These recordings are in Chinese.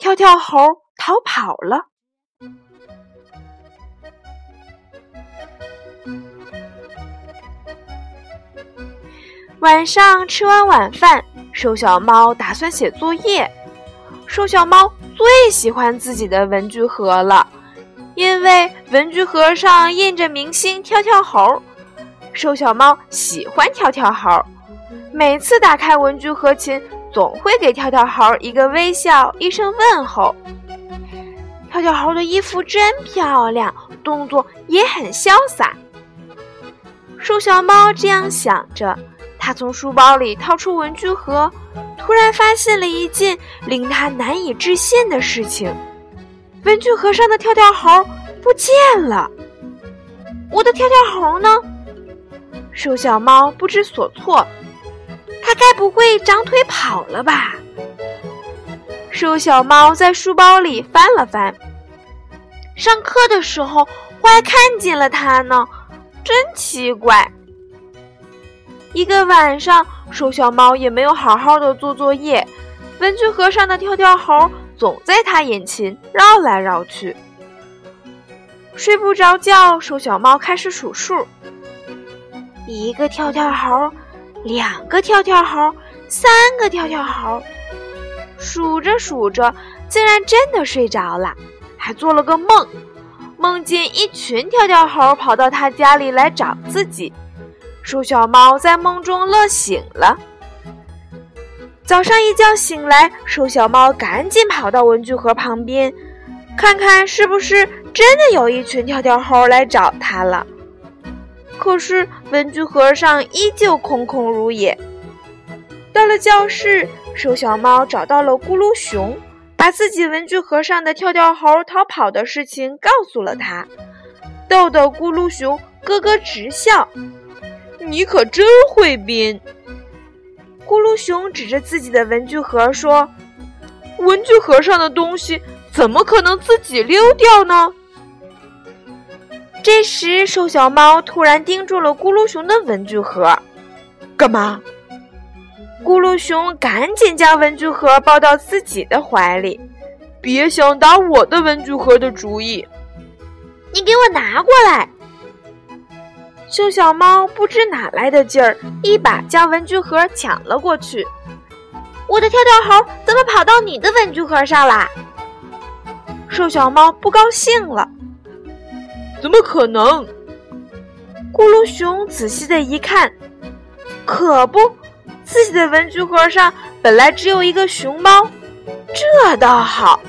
跳跳猴逃跑了》。晚上吃完晚饭，瘦小猫打算写作业。瘦小猫最喜欢自己的文具盒了，因为文具盒上印着明星跳跳猴。瘦小猫喜欢跳跳猴，每次打开文具盒前。总会给跳跳猴一个微笑，一声问候。跳跳猴的衣服真漂亮，动作也很潇洒。瘦小猫这样想着，它从书包里掏出文具盒，突然发现了一件令它难以置信的事情：文具盒上的跳跳猴不见了。我的跳跳猴呢？瘦小猫不知所措。它该不会长腿跑了吧？瘦小猫在书包里翻了翻，上课的时候我还看见了它呢，真奇怪。一个晚上，瘦小猫也没有好好的做作业，文具盒上的跳跳猴总在它眼前绕来绕去。睡不着觉，瘦小猫开始数数，一个跳跳猴。两个跳跳猴，三个跳跳猴，数着数着，竟然真的睡着了，还做了个梦，梦见一群跳跳猴跑到他家里来找自己。瘦小猫在梦中乐醒了。早上一觉醒来，瘦小猫赶紧跑到文具盒旁边，看看是不是真的有一群跳跳猴来找它了。可是文具盒上依旧空空如也。到了教室，瘦小猫找到了咕噜熊，把自己文具盒上的跳跳猴逃跑的事情告诉了他，逗得咕噜熊咯咯直笑。你可真会编！咕噜熊指着自己的文具盒说：“文具盒上的东西怎么可能自己溜掉呢？”这时，瘦小猫突然盯住了咕噜熊的文具盒，干嘛？咕噜熊赶紧将文具盒抱到自己的怀里，别想打我的文具盒的主意！你给我拿过来！瘦小猫不知哪来的劲儿，一把将文具盒抢了过去。我的跳跳猴怎么跑到你的文具盒上啦？瘦小猫不高兴了。怎么可能？咕噜熊仔细的一看，可不，自己的文具盒上本来只有一个熊猫，这倒好，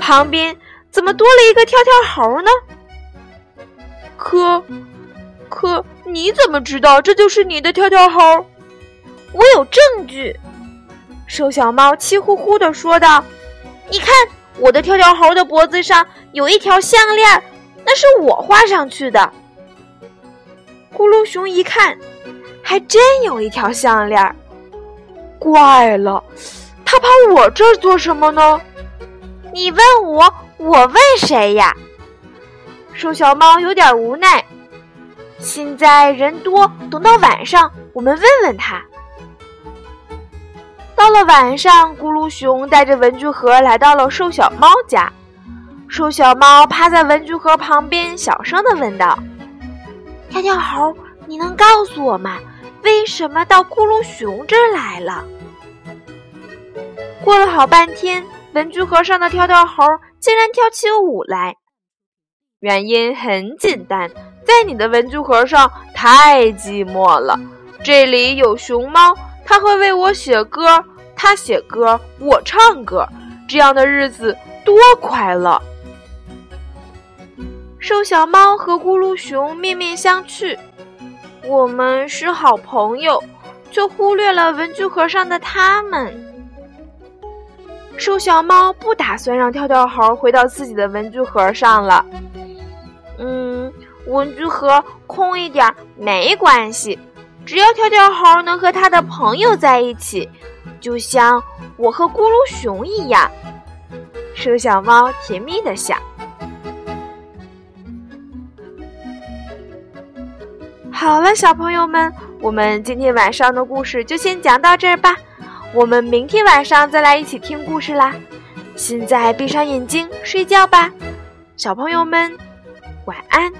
旁边怎么多了一个跳跳猴呢？可，可你怎么知道这就是你的跳跳猴？我有证据。瘦小猫气呼呼的说道：“你看，我的跳跳猴的脖子上有一条项链。”那是我画上去的。咕噜熊一看，还真有一条项链。怪了，他跑我这儿做什么呢？你问我，我问谁呀？瘦小猫有点无奈。现在人多，等到晚上我们问问他。到了晚上，咕噜熊带着文具盒来到了瘦小猫家。瘦小猫趴在文具盒旁边，小声的问道：“跳跳猴，你能告诉我吗？为什么到咕噜熊这儿来了？”过了好半天，文具盒上的跳跳猴竟然跳起舞来。原因很简单，在你的文具盒上太寂寞了。这里有熊猫，它会为我写歌，它写歌，我唱歌，这样的日子多快乐！瘦小猫和咕噜熊面面相觑，我们是好朋友，却忽略了文具盒上的他们。瘦小猫不打算让跳跳猴回到自己的文具盒上了。嗯，文具盒空一点没关系，只要跳跳猴能和他的朋友在一起，就像我和咕噜熊一样。瘦小猫甜蜜的想。好了，小朋友们，我们今天晚上的故事就先讲到这儿吧。我们明天晚上再来一起听故事啦。现在闭上眼睛睡觉吧，小朋友们，晚安。